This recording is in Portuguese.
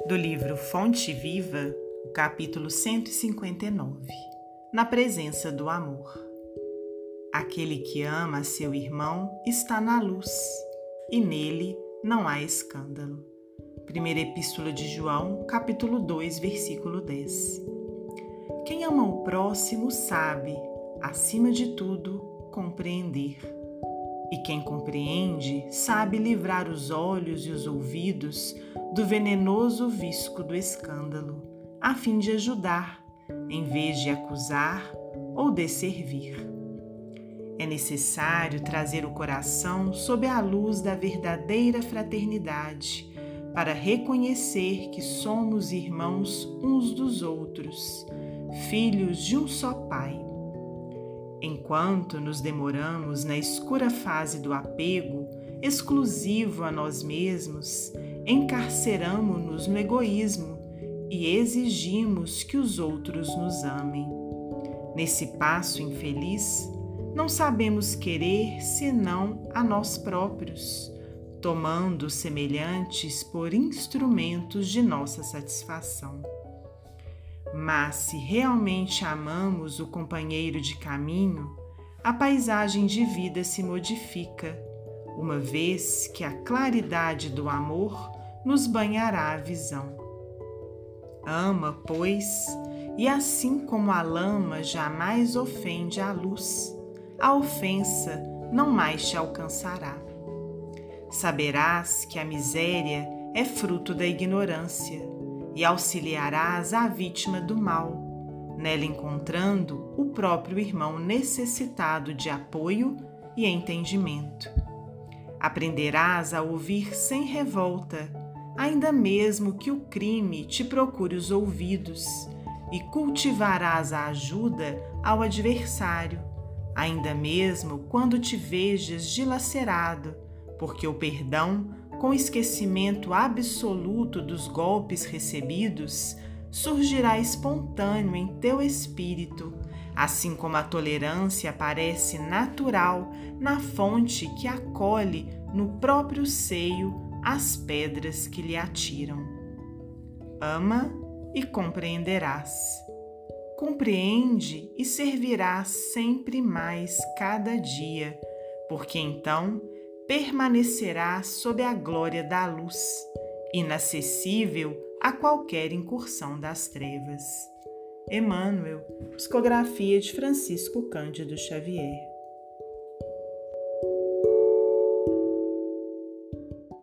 do livro Fonte Viva, capítulo 159 Na presença do amor. Aquele que ama seu irmão está na luz, e nele não há escândalo. Primeira Epístola de João, capítulo 2, versículo 10. Quem ama o próximo sabe, acima de tudo, compreender. E quem compreende sabe livrar os olhos e os ouvidos do venenoso visco do escândalo, a fim de ajudar, em vez de acusar ou de servir. É necessário trazer o coração sob a luz da verdadeira fraternidade para reconhecer que somos irmãos uns dos outros, filhos de um só Pai Enquanto nos demoramos na escura fase do apego, exclusivo a nós mesmos, encarceramos-nos no egoísmo e exigimos que os outros nos amem. Nesse passo infeliz, não sabemos querer senão a nós próprios, tomando semelhantes por instrumentos de nossa satisfação. Mas se realmente amamos o companheiro de caminho, a paisagem de vida se modifica, uma vez que a claridade do amor nos banhará a visão. Ama, pois, e assim como a lama jamais ofende a luz, a ofensa não mais te alcançará. Saberás que a miséria é fruto da ignorância e auxiliarás a vítima do mal, nela encontrando o próprio irmão necessitado de apoio e entendimento. Aprenderás a ouvir sem revolta, ainda mesmo que o crime te procure os ouvidos, e cultivarás a ajuda ao adversário, ainda mesmo quando te vejas dilacerado, porque o perdão com esquecimento absoluto dos golpes recebidos, surgirá espontâneo em teu espírito, assim como a tolerância aparece natural na fonte que acolhe no próprio seio as pedras que lhe atiram. Ama e compreenderás. Compreende e servirás sempre mais cada dia, porque então permanecerá sob a glória da luz, inacessível a qualquer incursão das trevas. Emmanuel, psicografia de Francisco Cândido Xavier.